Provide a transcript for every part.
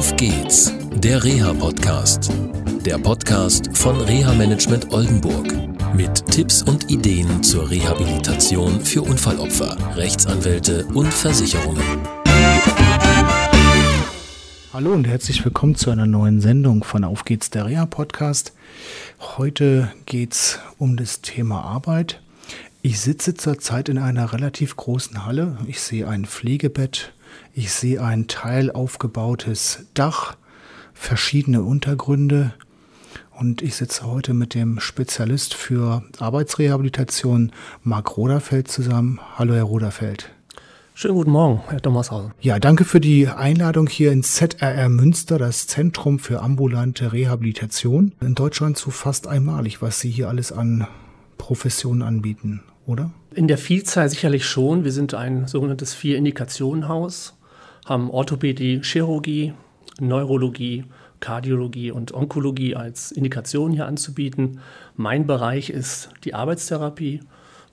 Auf geht's, der Reha-Podcast. Der Podcast von Reha Management Oldenburg. Mit Tipps und Ideen zur Rehabilitation für Unfallopfer, Rechtsanwälte und Versicherungen. Hallo und herzlich willkommen zu einer neuen Sendung von Auf geht's, der Reha-Podcast. Heute geht's um das Thema Arbeit. Ich sitze zurzeit in einer relativ großen Halle. Ich sehe ein Pflegebett, ich sehe ein teilaufgebautes Dach, verschiedene Untergründe und ich sitze heute mit dem Spezialist für Arbeitsrehabilitation Marc Roderfeld zusammen. Hallo, Herr Roderfeld. Schönen guten Morgen, Herr Thomas Ja, danke für die Einladung hier ins ZRR Münster, das Zentrum für ambulante Rehabilitation. In Deutschland so fast einmalig, was Sie hier alles an Professionen anbieten oder? In der Vielzahl sicherlich schon. Wir sind ein sogenanntes Vier-Indikationen-Haus, haben Orthopädie, Chirurgie, Neurologie, Kardiologie und Onkologie als Indikation hier anzubieten. Mein Bereich ist die Arbeitstherapie,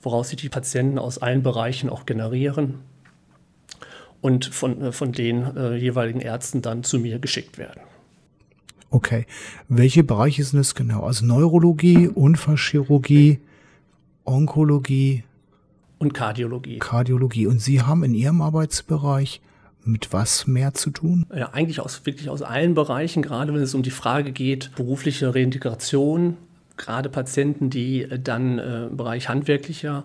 woraus sich die Patienten aus allen Bereichen auch generieren und von, äh, von den äh, jeweiligen Ärzten dann zu mir geschickt werden. Okay. Welche Bereiche sind es genau? Also Neurologie, Unfallchirurgie, Onkologie und Kardiologie. Kardiologie. Und Sie haben in Ihrem Arbeitsbereich mit was mehr zu tun? Ja, eigentlich aus, wirklich aus allen Bereichen, gerade wenn es um die Frage geht, berufliche Reintegration, gerade Patienten, die äh, dann äh, im Bereich handwerklicher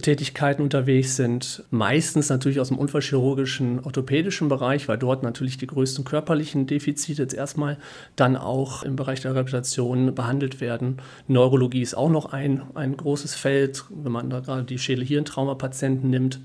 Tätigkeiten unterwegs sind, meistens natürlich aus dem unfallchirurgischen, orthopädischen Bereich, weil dort natürlich die größten körperlichen Defizite jetzt erstmal dann auch im Bereich der Rehabilitation behandelt werden. Neurologie ist auch noch ein, ein großes Feld, wenn man da gerade die Schädel-Hirntrauma-Patienten nimmt.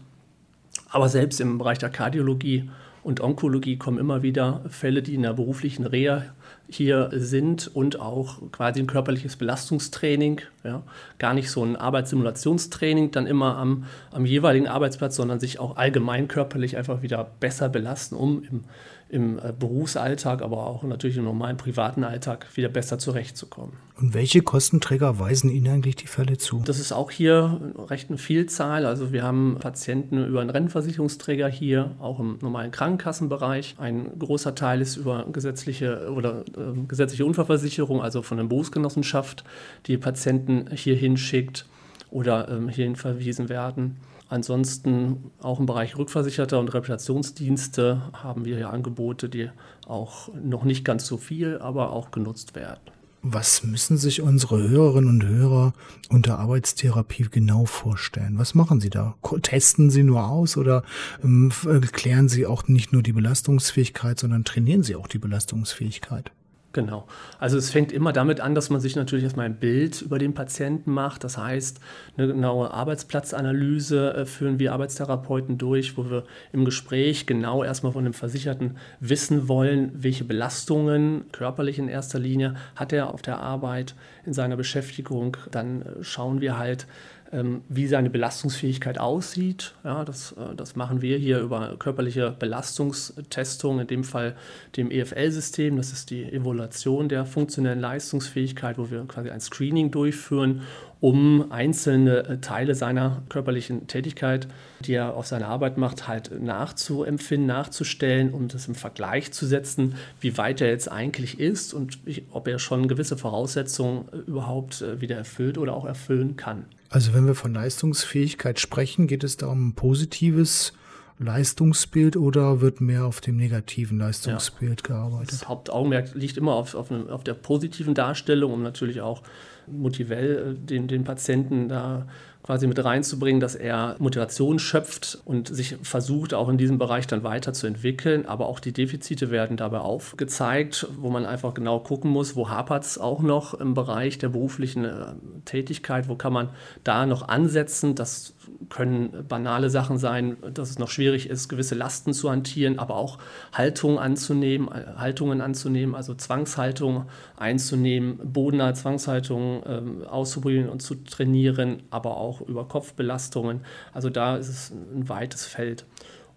Aber selbst im Bereich der Kardiologie und Onkologie kommen immer wieder Fälle, die in der beruflichen Reha hier sind und auch quasi ein körperliches Belastungstraining, ja, gar nicht so ein Arbeitssimulationstraining dann immer am, am jeweiligen Arbeitsplatz, sondern sich auch allgemein körperlich einfach wieder besser belasten, um im im äh, Berufsalltag, aber auch natürlich im normalen privaten Alltag wieder besser zurechtzukommen. Und welche Kostenträger weisen Ihnen eigentlich die Fälle zu? Das ist auch hier recht eine Vielzahl. Also wir haben Patienten über einen Rentenversicherungsträger hier, auch im normalen Krankenkassenbereich. Ein großer Teil ist über gesetzliche oder äh, gesetzliche Unfallversicherung, also von der Berufsgenossenschaft, die Patienten hier hinschickt oder ähm, hierhin verwiesen werden. Ansonsten auch im Bereich Rückversicherter und Reputationsdienste haben wir ja Angebote, die auch noch nicht ganz so viel, aber auch genutzt werden. Was müssen sich unsere Hörerinnen und Hörer unter Arbeitstherapie genau vorstellen? Was machen Sie da? Testen Sie nur aus oder ähm, klären Sie auch nicht nur die Belastungsfähigkeit, sondern trainieren Sie auch die Belastungsfähigkeit? Genau. Also es fängt immer damit an, dass man sich natürlich erstmal ein Bild über den Patienten macht. Das heißt, eine genaue Arbeitsplatzanalyse äh, führen wir Arbeitstherapeuten durch, wo wir im Gespräch genau erstmal von dem Versicherten wissen wollen, welche Belastungen, körperlich in erster Linie, hat er auf der Arbeit in seiner Beschäftigung. Dann äh, schauen wir halt, wie seine Belastungsfähigkeit aussieht. Ja, das, äh, das machen wir hier über körperliche Belastungstestung, in dem Fall dem EFL-System. Das ist die Evaluation der funktionellen Leistungsfähigkeit, wo wir quasi ein Screening durchführen, um einzelne äh, Teile seiner körperlichen Tätigkeit, die er auf seiner Arbeit macht, halt nachzuempfinden, nachzustellen und um das im Vergleich zu setzen, wie weit er jetzt eigentlich ist und ob er schon gewisse Voraussetzungen äh, überhaupt wieder erfüllt oder auch erfüllen kann. Also wenn wir von Leistungsfähigkeit sprechen, geht es da um ein positives Leistungsbild oder wird mehr auf dem negativen Leistungsbild ja. gearbeitet? Das Hauptaugenmerk liegt immer auf, auf, eine, auf der positiven Darstellung, um natürlich auch motivell äh, den, den Patienten da quasi mit reinzubringen, dass er Motivation schöpft und sich versucht, auch in diesem Bereich dann weiterzuentwickeln. Aber auch die Defizite werden dabei aufgezeigt, wo man einfach genau gucken muss, wo hapert es auch noch im Bereich der beruflichen äh, Tätigkeit, wo kann man da noch ansetzen. Das können banale Sachen sein, dass es noch schwierig ist, gewisse Lasten zu hantieren, aber auch Haltungen anzunehmen, äh, Haltungen anzunehmen, also Zwangshaltungen einzunehmen, bodenahe Zwangshaltungen ähm, auszuprobieren und zu trainieren, aber auch über Kopfbelastungen. Also da ist es ein weites Feld.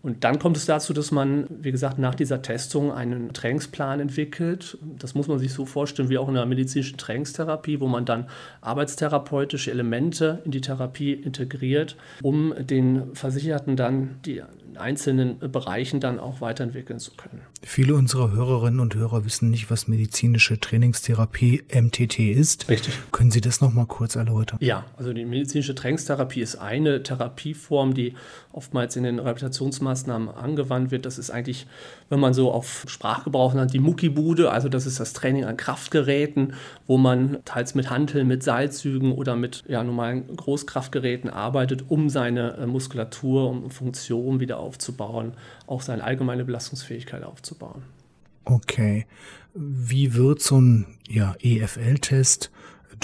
Und dann kommt es dazu, dass man, wie gesagt, nach dieser Testung einen Trainingsplan entwickelt. Das muss man sich so vorstellen wie auch in der medizinischen Trainingstherapie, wo man dann arbeitstherapeutische Elemente in die Therapie integriert, um den Versicherten dann die einzelnen Bereichen dann auch weiterentwickeln zu können. Viele unserer Hörerinnen und Hörer wissen nicht, was medizinische Trainingstherapie MTT ist. Richtig. Können Sie das noch mal kurz erläutern? Ja, also die medizinische Trainingstherapie ist eine Therapieform, die oftmals in den Rehabilitationsmaßnahmen angewandt wird. Das ist eigentlich, wenn man so auf Sprachgebrauch nennt, die Muckibude. Also das ist das Training an Kraftgeräten, wo man teils mit Hanteln, mit Seilzügen oder mit ja, normalen Großkraftgeräten arbeitet, um seine äh, Muskulatur, um Funktion wieder aufzubauen, auch seine allgemeine Belastungsfähigkeit aufzubauen. Okay. Wie wird so ein ja, EFL-Test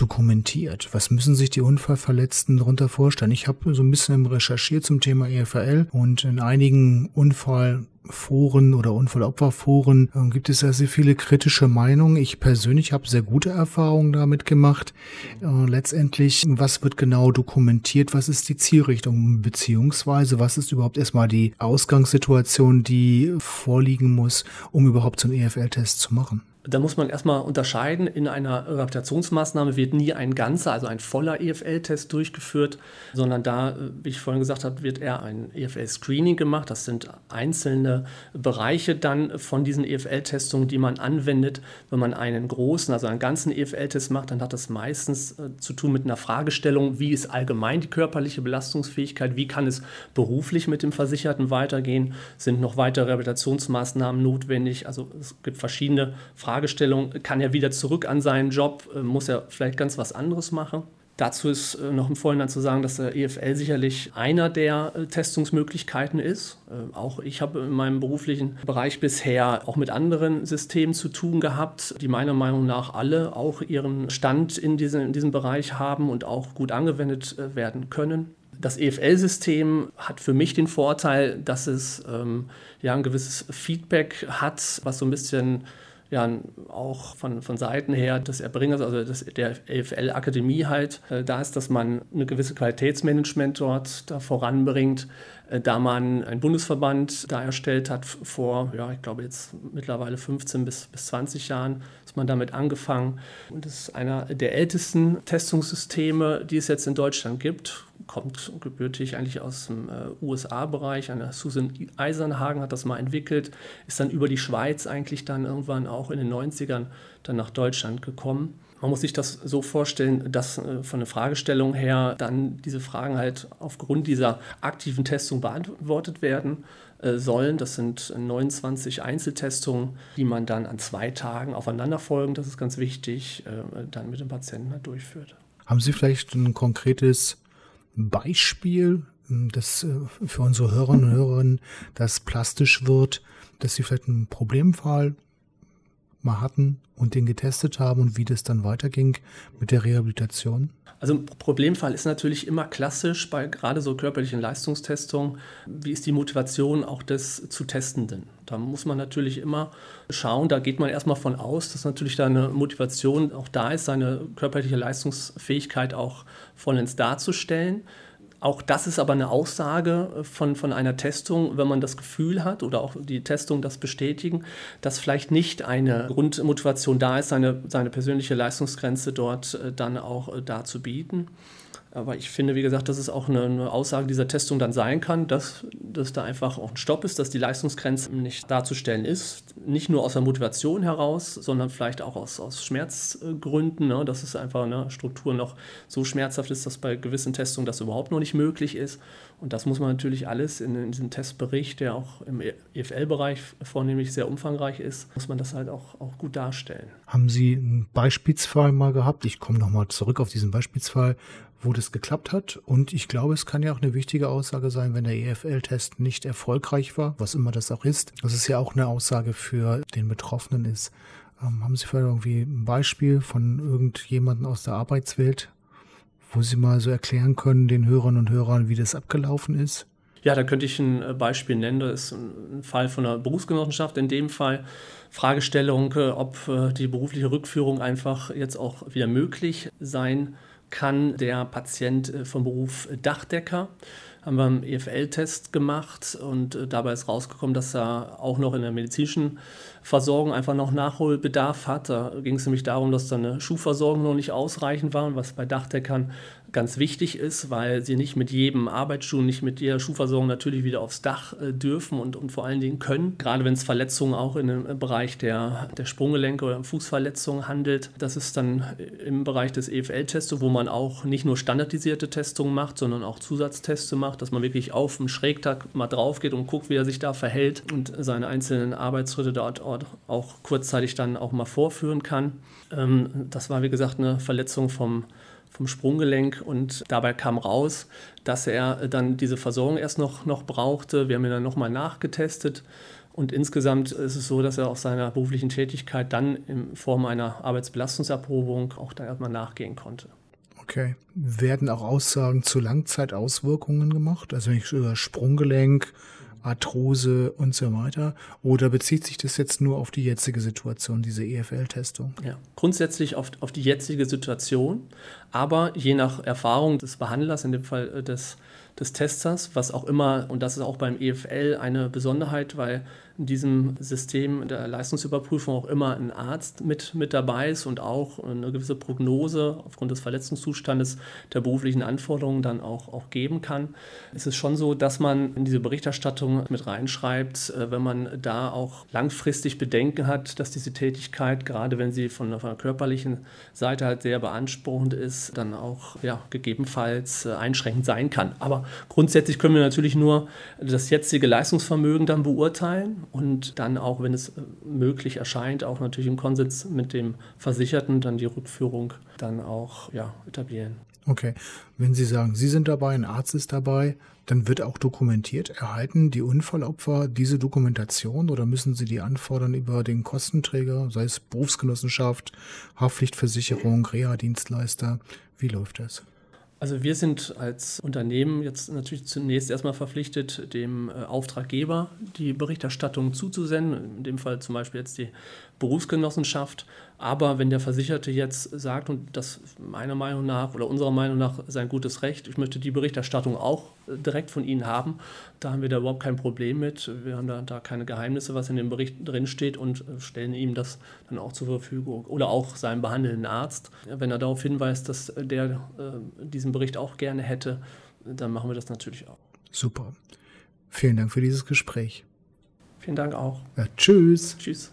dokumentiert? Was müssen sich die Unfallverletzten darunter vorstellen? Ich habe so ein bisschen recherchiert zum Thema EFL und in einigen Unfallforen oder Unfallopferforen äh, gibt es ja sehr viele kritische Meinungen. Ich persönlich habe sehr gute Erfahrungen damit gemacht. Äh, letztendlich, was wird genau dokumentiert? Was ist die Zielrichtung? Beziehungsweise, was ist überhaupt erstmal die Ausgangssituation, die vorliegen muss, um überhaupt so einen EFL-Test zu machen? Da muss man erstmal unterscheiden. In einer Rehabilitationsmaßnahme wird nie ein ganzer, also ein voller EFL-Test durchgeführt, sondern da, wie ich vorhin gesagt habe, wird eher ein EFL-Screening gemacht. Das sind einzelne Bereiche dann von diesen EFL-Testungen, die man anwendet. Wenn man einen großen, also einen ganzen EFL-Test macht, dann hat das meistens äh, zu tun mit einer Fragestellung, wie ist allgemein die körperliche Belastungsfähigkeit, wie kann es beruflich mit dem Versicherten weitergehen, sind noch weitere Rehabilitationsmaßnahmen notwendig. Also es gibt verschiedene Fragen Fragestellung, kann er wieder zurück an seinen Job, äh, muss er vielleicht ganz was anderes machen? Dazu ist äh, noch im Vorhinein zu sagen, dass der EFL sicherlich einer der äh, Testungsmöglichkeiten ist. Auch ich habe in meinem beruflichen Bereich bisher auch mit anderen Systemen zu tun gehabt, die meiner Meinung nach alle auch ihren Stand in, diese, in diesem Bereich haben und auch gut angewendet werden können. Das EFL-System hat für mich den Vorteil, dass es ähm, ja ein gewisses Feedback hat, was so ein bisschen ja auch von, von Seiten her des Erbringers, also des, der EFL-Akademie halt, äh, da ist, dass man eine gewisse Qualitätsmanagement dort da voranbringt, äh, da man einen Bundesverband da erstellt hat vor, ja, ich glaube jetzt mittlerweile 15 bis, bis 20 Jahren, ist man damit angefangen. Und das ist einer der ältesten Testungssysteme, die es jetzt in Deutschland gibt kommt gebürtig eigentlich aus dem äh, USA-Bereich. Susan Eisenhagen hat das mal entwickelt, ist dann über die Schweiz eigentlich dann irgendwann auch in den 90ern dann nach Deutschland gekommen. Man muss sich das so vorstellen, dass äh, von der Fragestellung her dann diese Fragen halt aufgrund dieser aktiven Testung beantwortet werden äh, sollen. Das sind 29 Einzeltestungen, die man dann an zwei Tagen aufeinanderfolgen, das ist ganz wichtig, äh, dann mit dem Patienten halt durchführt. Haben Sie vielleicht ein konkretes Beispiel, hm, das äh, für unsere Hörerinnen und Hörer, das plastisch wird, dass sie vielleicht einen Problemfall mal hatten und den getestet haben und wie das dann weiterging mit der Rehabilitation? Also ein Problemfall ist natürlich immer klassisch bei gerade so körperlichen Leistungstestungen. Wie ist die Motivation auch des zu Testenden? Da muss man natürlich immer schauen, da geht man erstmal von aus, dass natürlich da eine Motivation auch da ist, seine körperliche Leistungsfähigkeit auch vollends darzustellen. Auch das ist aber eine Aussage äh, von, von einer Testung, wenn man das Gefühl hat oder auch die Testung das bestätigen, dass vielleicht nicht eine Grundmotivation da ist, seine, seine persönliche Leistungsgrenze dort äh, dann auch äh, da zu bieten. Aber ich finde, wie gesagt, dass es auch eine, eine, Aussage dieser Testung dann sein kann, dass, dass da einfach auch ein Stopp ist, dass die Leistungsgrenze nicht darzustellen ist. Nicht nur aus der Motivation heraus, sondern vielleicht auch aus, aus Schmerzgründen, ne? dass es einfach eine Struktur noch so schmerzhaft ist, dass bei gewissen Testungen das überhaupt noch nicht möglich ist. Und das muss man natürlich alles in, in diesem Testbericht, der auch im EFL-Bereich vornehmlich sehr umfangreich ist, muss man das halt auch, auch gut darstellen. Haben Sie einen Beispielsfall mal gehabt? Ich komme nochmal zurück auf diesen Beispielsfall wo das geklappt hat. Und ich glaube, es kann ja auch eine wichtige Aussage sein, wenn der EFL-Test nicht erfolgreich war, was immer das auch ist. Das ist ja auch eine Aussage für den Betroffenen ist. Ähm, haben Sie vielleicht irgendwie ein Beispiel von irgendjemandem aus der Arbeitswelt, wo Sie mal so erklären können, den Hörern und Hörern, wie das abgelaufen ist? Ja, da könnte ich ein äh, Beispiel nennen. Das ist ein Fall von einer Berufsgenossenschaft. In dem Fall Fragestellung, äh, ob äh, die berufliche Rückführung einfach jetzt auch wieder möglich sein kann der Patient äh, vom Beruf Dachdecker. Haben wir einen EFL-Test gemacht und äh, dabei ist rausgekommen, dass er auch noch in der medizinischen Versorgung einfach noch Nachholbedarf hat. Da ging es nämlich darum, dass seine Schuhversorgung noch nicht ausreichend war, was bei Dachdeckern ganz wichtig ist, weil sie nicht mit jedem Arbeitsschuh, nicht mit jeder Schuhversorgung natürlich wieder aufs Dach äh, dürfen und, und vor allen Dingen können. Gerade wenn es Verletzungen auch in dem Bereich der, der Sprunggelenke oder Fußverletzungen handelt. Das ist dann im Bereich des EFL-Tests, wo man auch nicht nur standardisierte Testungen macht, sondern auch Zusatzteste macht, dass man wirklich auf den Schrägtag mal drauf geht und guckt, wie er sich da verhält und seine einzelnen Arbeitsschritte dort auch kurzzeitig dann auch mal vorführen kann. Ähm, das war, wie gesagt, eine Verletzung vom vom Sprunggelenk und dabei kam raus, dass er dann diese Versorgung erst noch, noch brauchte. Wir haben ihn dann nochmal nachgetestet und insgesamt ist es so, dass er auf seiner beruflichen Tätigkeit dann in Form einer Arbeitsbelastungserprobung auch da erstmal nachgehen konnte. Okay. Werden auch Aussagen zu Langzeitauswirkungen gemacht? Also wenn ich über Sprunggelenk, Arthrose und so weiter? Oder bezieht sich das jetzt nur auf die jetzige Situation, diese EFL-Testung? Ja, grundsätzlich auf, auf die jetzige Situation, aber je nach Erfahrung des Behandlers, in dem Fall äh, des, des Testers, was auch immer, und das ist auch beim EFL eine Besonderheit, weil in diesem System der Leistungsüberprüfung auch immer ein Arzt mit, mit dabei ist und auch eine gewisse Prognose aufgrund des Verletzungszustandes der beruflichen Anforderungen dann auch, auch geben kann. Es ist schon so, dass man in diese Berichterstattung mit reinschreibt, äh, wenn man da auch langfristig Bedenken hat, dass diese Tätigkeit, gerade wenn sie von, der körperlichen Seite halt sehr beanspruchend ist, dann auch ja, gegebenenfalls äh, einschränkend sein kann. Aber grundsätzlich können wir natürlich nur das jetzige Leistungsvermögen dann beurteilen und dann auch, wenn es äh, möglich erscheint, auch natürlich im Konsens mit dem Versicherten dann die Rückführung dann auch ja, etablieren. Okay, wenn Sie sagen, Sie sind dabei, ein Arzt ist dabei, dann wird auch dokumentiert. Erhalten die Unfallopfer diese Dokumentation oder müssen sie die anfordern über den Kostenträger, sei es Berufsgenossenschaft, Haftpflichtversicherung, Reha-Dienstleister? Wie läuft das? Also wir sind als Unternehmen jetzt natürlich zunächst erstmal verpflichtet, dem äh, Auftraggeber die Berichterstattung zuzusenden, in dem Fall zum Beispiel jetzt die Berufsgenossenschaft. Aber wenn der Versicherte jetzt sagt, und das meiner Meinung nach oder unserer Meinung nach sein gutes Recht, ich möchte die Berichterstattung auch äh, direkt von Ihnen haben, da haben wir da überhaupt kein Problem mit. Wir haben da, da keine Geheimnisse, was in dem Bericht drin steht und äh, stellen ihm das dann auch zur Verfügung. Oder auch seinem behandelnden Arzt. Wenn er darauf hinweist, dass der äh, diesen Bericht auch gerne hätte, dann machen wir das natürlich auch. Super. Vielen Dank für dieses Gespräch. Vielen Dank auch. Ja, tschüss. Tschüss.